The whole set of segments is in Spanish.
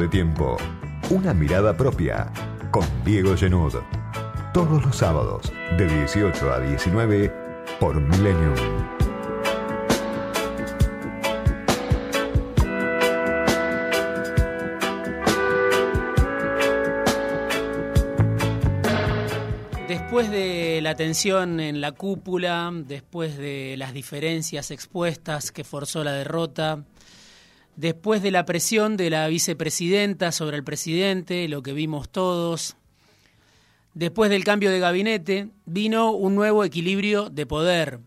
de tiempo. Una mirada propia con Diego Genud. Todos los sábados de 18 a 19 por Millennium. Después de la tensión en la cúpula, después de las diferencias expuestas que forzó la derrota, después de la presión de la vicepresidenta sobre el presidente, lo que vimos todos, después del cambio de gabinete, vino un nuevo equilibrio de poder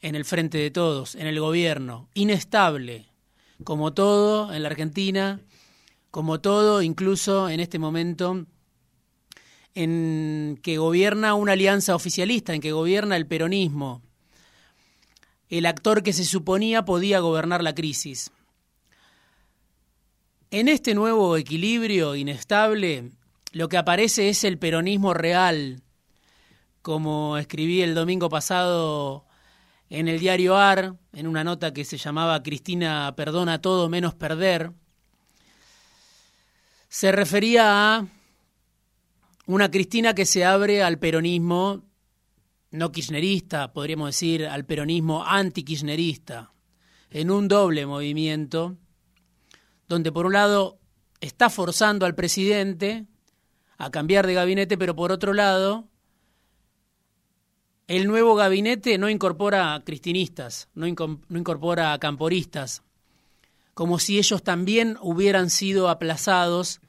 en el frente de todos, en el gobierno, inestable, como todo en la Argentina, como todo incluso en este momento en que gobierna una alianza oficialista, en que gobierna el peronismo, el actor que se suponía podía gobernar la crisis. En este nuevo equilibrio inestable, lo que aparece es el peronismo real, como escribí el domingo pasado en el diario AR, en una nota que se llamaba Cristina perdona todo menos perder, se refería a una Cristina que se abre al peronismo no kirchnerista, podríamos decir al peronismo anti-kirchnerista, en un doble movimiento, donde por un lado está forzando al presidente a cambiar de gabinete, pero por otro lado, el nuevo gabinete no incorpora a cristinistas, no, incorpora a camporistas, como si ellos también hubieran sido aplazados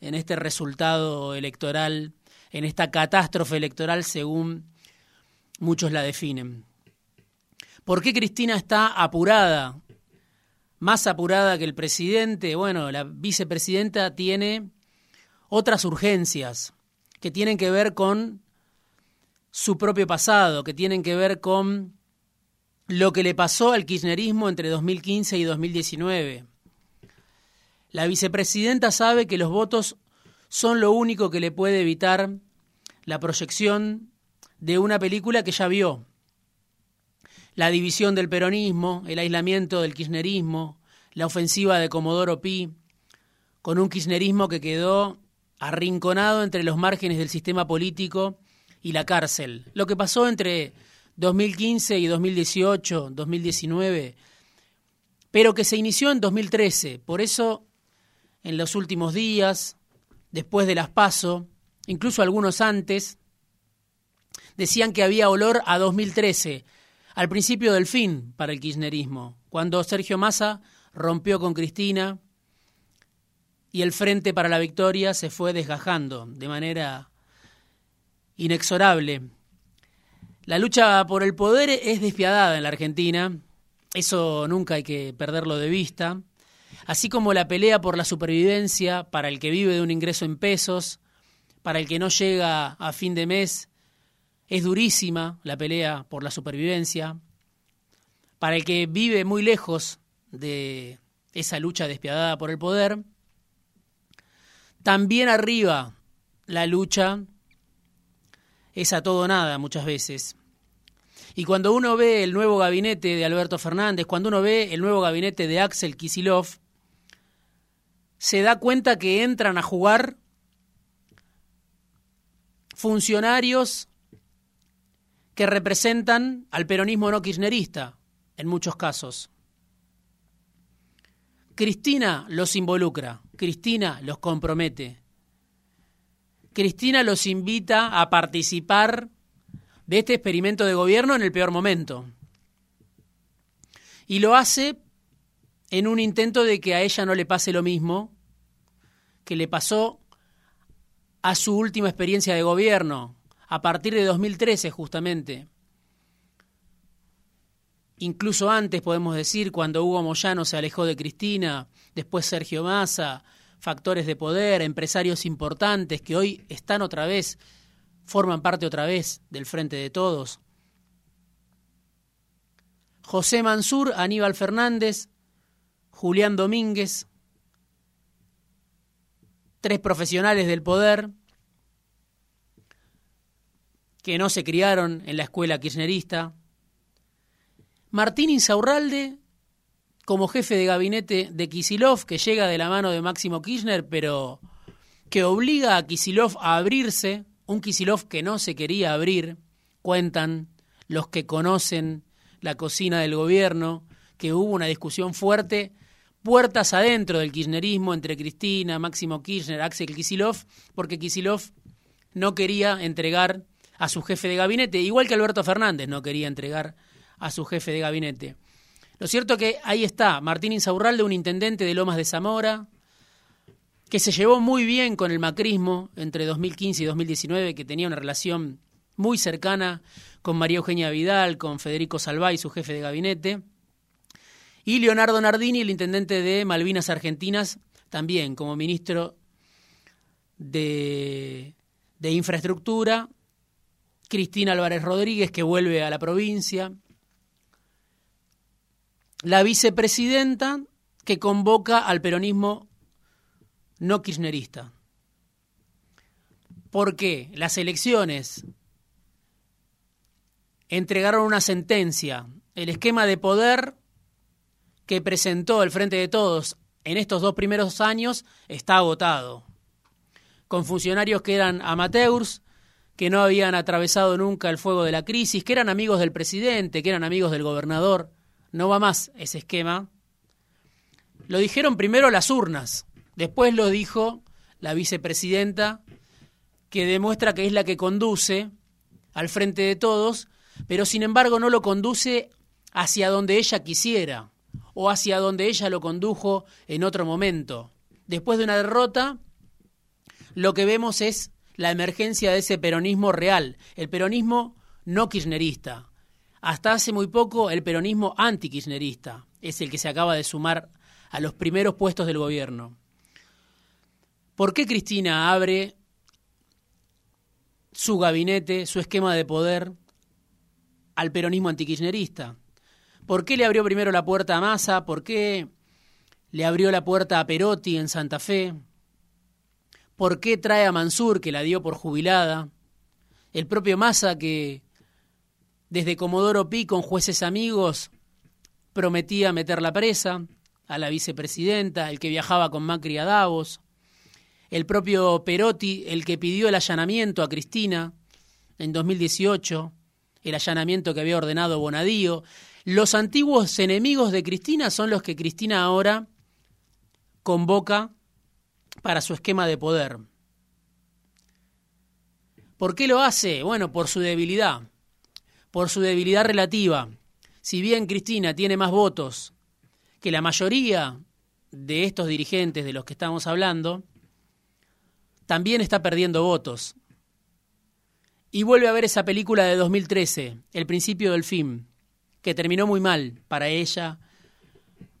en este resultado electoral, en esta catástrofe electoral según muchos la definen. ¿Por qué Cristina está apurada? Más apurada que el presidente. Bueno, la vicepresidenta tiene otras urgencias que tienen que ver con su propio pasado, que tienen que ver con lo que le pasó al kirchnerismo entre 2015 y 2019. La vicepresidenta sabe que los votos son lo único que le puede evitar la proyección de una película que ya vio. La división del peronismo, el aislamiento del kirchnerismo, la ofensiva de Comodoro Pi, con un kirchnerismo que quedó arrinconado entre los márgenes del sistema político y la cárcel. Lo que pasó entre 2015 y 2018, 2019, pero que se inició en 2013. Por eso en los últimos días, después de las PASO, incluso algunos antes, decían que había olor a 2013, al principio del fin para el kirchnerismo, cuando Sergio Massa rompió con Cristina y el Frente para la Victoria se fue desgajando de manera inexorable. La lucha por el poder es despiadada en la Argentina, eso nunca hay que perderlo de vista así como la pelea por la supervivencia para el que vive de un ingreso en pesos, para el que no llega a fin de mes, es durísima la pelea por la supervivencia, para el que vive muy lejos de esa lucha despiadada por el poder, también arriba la lucha es a todo nada muchas veces. Y cuando uno ve el nuevo gabinete de Alberto Fernández, cuando uno ve el nuevo gabinete de Axel Kisilov, se da cuenta que entran a jugar funcionarios que representan al peronismo no kirchnerista, en muchos casos. Cristina los involucra, Cristina los compromete. Cristina los invita a participar de este experimento de gobierno en el peor momento. Y lo hace en un intento de que a ella no le pase lo mismo que le pasó a su última experiencia de gobierno, a partir de 2013 justamente. Incluso antes, podemos decir, cuando Hugo Moyano se alejó de Cristina, después Sergio Massa, factores de poder, empresarios importantes que hoy están otra vez, forman parte otra vez del Frente de Todos. José Mansur, Aníbal Fernández, Julián Domínguez, tres profesionales del poder que no se criaron en la escuela kirchnerista. Martín Insaurralde como jefe de gabinete de Kisilov, que llega de la mano de Máximo Kirchner, pero que obliga a Kisilov a abrirse, un Kisilov que no se quería abrir, cuentan los que conocen la cocina del gobierno, que hubo una discusión fuerte, puertas adentro del kirchnerismo entre Cristina, Máximo Kirchner, Axel Kisilov, porque Kisilov no quería entregar a su jefe de gabinete, igual que Alberto Fernández no quería entregar a su jefe de gabinete. Lo cierto que ahí está Martín Insaurralde, un intendente de Lomas de Zamora, que se llevó muy bien con el macrismo entre 2015 y 2019, que tenía una relación muy cercana con María Eugenia Vidal, con Federico Salvay, su jefe de gabinete, y Leonardo Nardini, el intendente de Malvinas Argentinas, también como ministro de, de Infraestructura, Cristina Álvarez Rodríguez, que vuelve a la provincia, la vicepresidenta que convoca al peronismo no kirchnerista. ¿Por qué? Las elecciones entregaron una sentencia. El esquema de poder que presentó el Frente de Todos en estos dos primeros años está agotado. Con funcionarios que eran amateurs, que no habían atravesado nunca el fuego de la crisis, que eran amigos del presidente, que eran amigos del gobernador. No va más ese esquema. Lo dijeron primero las urnas, después lo dijo la vicepresidenta, que demuestra que es la que conduce al frente de todos, pero sin embargo no lo conduce hacia donde ella quisiera o hacia donde ella lo condujo en otro momento. Después de una derrota, lo que vemos es la emergencia de ese peronismo real, el peronismo no kirchnerista. Hasta hace muy poco el peronismo anti-kirchnerista es el que se acaba de sumar a los primeros puestos del gobierno. ¿Por qué Cristina abre su gabinete, su esquema de poder al peronismo antikirchnerista? ¿Por qué le abrió primero la puerta a Massa? ¿Por qué le abrió la puerta a Perotti en Santa Fe? ¿Por qué trae a Mansur, que la dio por jubilada? El propio Massa, que desde Comodoro Pi, con jueces amigos, prometía meter la presa a la vicepresidenta, el que viajaba con Macri a Davos, el propio Perotti, el que pidió el allanamiento a Cristina en 2018, el allanamiento que había ordenado Bonadío. Los antiguos enemigos de Cristina son los que Cristina ahora convoca para su esquema de poder. ¿Por qué lo hace? Bueno, por su debilidad, por su debilidad relativa. Si bien Cristina tiene más votos que la mayoría de estos dirigentes de los que estamos hablando, también está perdiendo votos. Y vuelve a ver esa película de 2013, El principio del fin, que terminó muy mal para ella,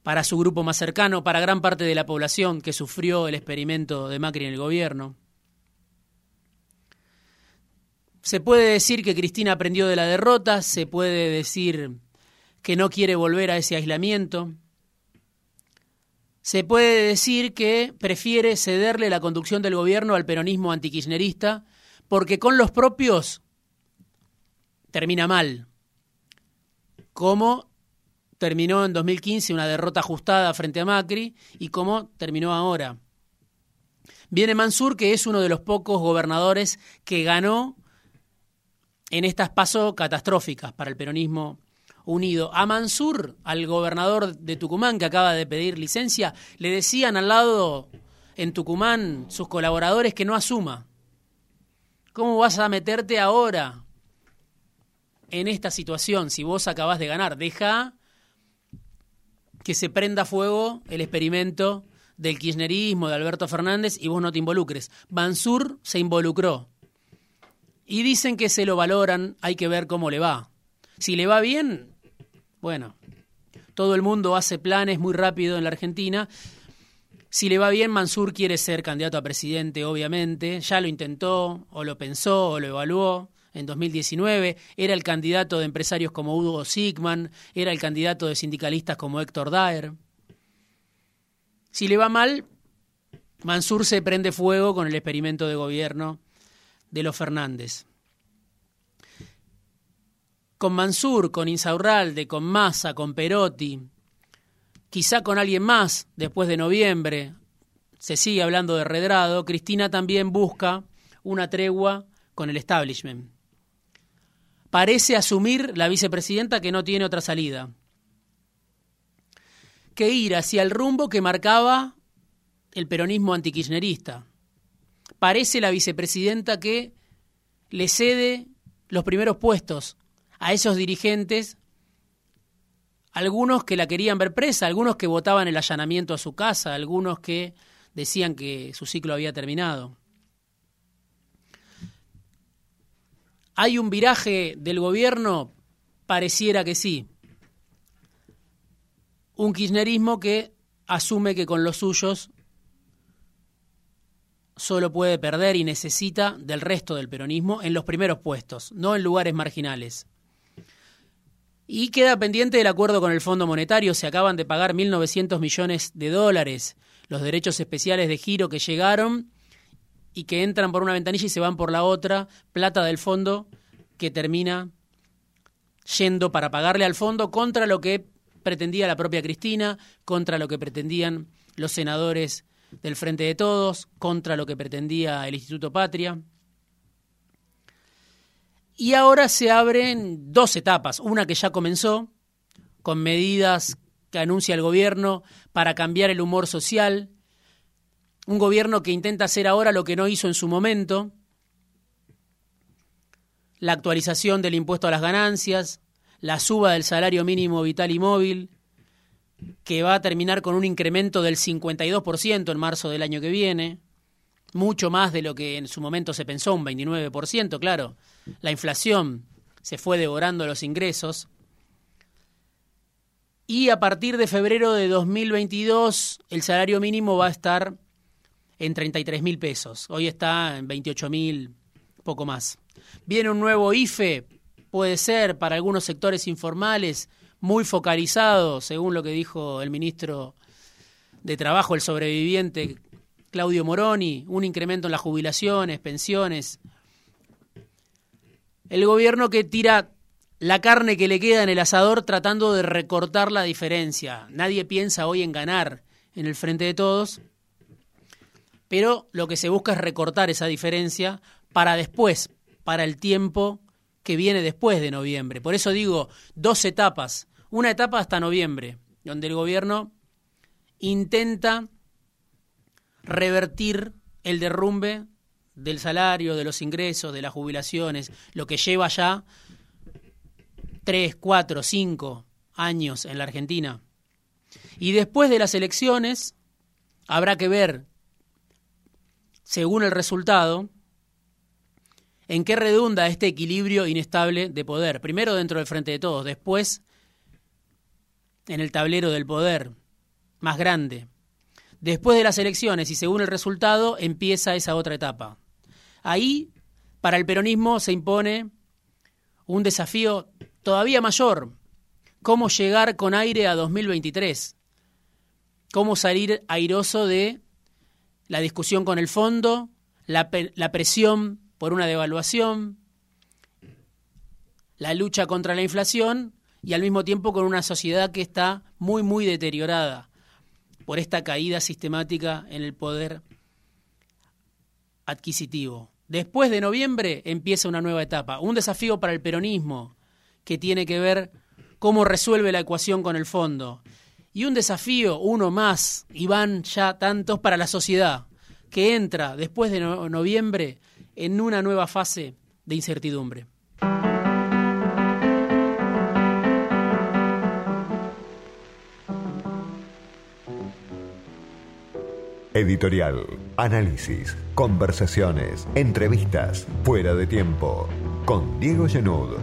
para su grupo más cercano, para gran parte de la población que sufrió el experimento de Macri en el gobierno. Se puede decir que Cristina aprendió de la derrota, se puede decir que no quiere volver a ese aislamiento, se puede decir que prefiere cederle la conducción del gobierno al peronismo antikirchnerista porque con los propios termina mal. Como terminó en 2015 una derrota ajustada frente a Macri y como terminó ahora. Viene Mansur, que es uno de los pocos gobernadores que ganó en estas pasos catastróficas para el peronismo unido. A Mansur, al gobernador de Tucumán que acaba de pedir licencia, le decían al lado en Tucumán sus colaboradores que no asuma. ¿Cómo vas a meterte ahora en esta situación si vos acabás de ganar? Deja que se prenda fuego el experimento del kirchnerismo, de Alberto Fernández, y vos no te involucres. Mansur se involucró. Y dicen que se lo valoran, hay que ver cómo le va. Si le va bien, bueno, todo el mundo hace planes muy rápido en la Argentina si le va bien, Mansur quiere ser candidato a presidente, obviamente. Ya lo intentó, o lo pensó, o lo evaluó. En 2019 era el candidato de empresarios como Hugo Sigman, era el candidato de sindicalistas como Héctor Daer. Si le va mal, Mansur se prende fuego con el experimento de gobierno de los Fernández. Con Mansur, con Insaurralde, con Massa, con Perotti, quizá con alguien más después de noviembre, se sigue hablando de redrado, Cristina también busca una tregua con el establishment. Parece asumir la vicepresidenta que no tiene otra salida, que ir hacia el rumbo que marcaba el peronismo antikirchnerista. Parece la vicepresidenta que le cede los primeros puestos a esos dirigentes, algunos que la querían ver presa, algunos que votaban el allanamiento a su casa, algunos que decían que su ciclo había terminado. ¿Hay un viraje del gobierno? Pareciera que sí. Un kirchnerismo que asume que con los suyos solo puede perder y necesita del resto del peronismo en los primeros puestos, no en lugares marginales. Y queda pendiente el acuerdo con el Fondo Monetario. Se acaban de pagar 1.900 millones de dólares los derechos especiales de giro que llegaron y que entran por una ventanilla y se van por la otra, plata del fondo que termina yendo para pagarle al fondo contra lo que pretendía la propia Cristina, contra lo que pretendían los senadores del Frente de Todos, contra lo que pretendía el Instituto Patria. Y ahora se abren dos etapas, una que ya comenzó, con medidas que anuncia el gobierno para cambiar el humor social, un gobierno que intenta hacer ahora lo que no hizo en su momento, la actualización del impuesto a las ganancias, la suba del salario mínimo vital y móvil, que va a terminar con un incremento del 52% en marzo del año que viene, mucho más de lo que en su momento se pensó, un 29%, claro. La inflación se fue devorando los ingresos. Y a partir de febrero de 2022 el salario mínimo va a estar en 33 mil pesos. Hoy está en 28 mil, poco más. Viene un nuevo IFE, puede ser para algunos sectores informales, muy focalizado, según lo que dijo el ministro de Trabajo, el sobreviviente Claudio Moroni, un incremento en las jubilaciones, pensiones. El gobierno que tira la carne que le queda en el asador tratando de recortar la diferencia. Nadie piensa hoy en ganar en el frente de todos, pero lo que se busca es recortar esa diferencia para después, para el tiempo que viene después de noviembre. Por eso digo, dos etapas una etapa hasta noviembre, donde el gobierno intenta revertir el derrumbe del salario, de los ingresos, de las jubilaciones, lo que lleva ya tres, cuatro, cinco años en la Argentina. Y después de las elecciones habrá que ver, según el resultado, en qué redunda este equilibrio inestable de poder. Primero dentro del frente de todos, después en el tablero del poder más grande. Después de las elecciones y según el resultado empieza esa otra etapa. Ahí, para el peronismo se impone un desafío todavía mayor. ¿Cómo llegar con aire a 2023? ¿Cómo salir airoso de la discusión con el fondo, la, presión por una devaluación, la lucha contra la inflación y al mismo tiempo con una sociedad que está muy, muy deteriorada por esta caída sistemática en el poder adquisitivo. Después de noviembre empieza una nueva etapa, un desafío para el peronismo que tiene que ver cómo resuelve la ecuación con el fondo. Y un desafío, uno más, y van ya tantos para la sociedad, que entra después de noviembre en una nueva fase de incertidumbre. Editorial, análisis, conversaciones, entrevistas, fuera de tiempo, con Diego Genud.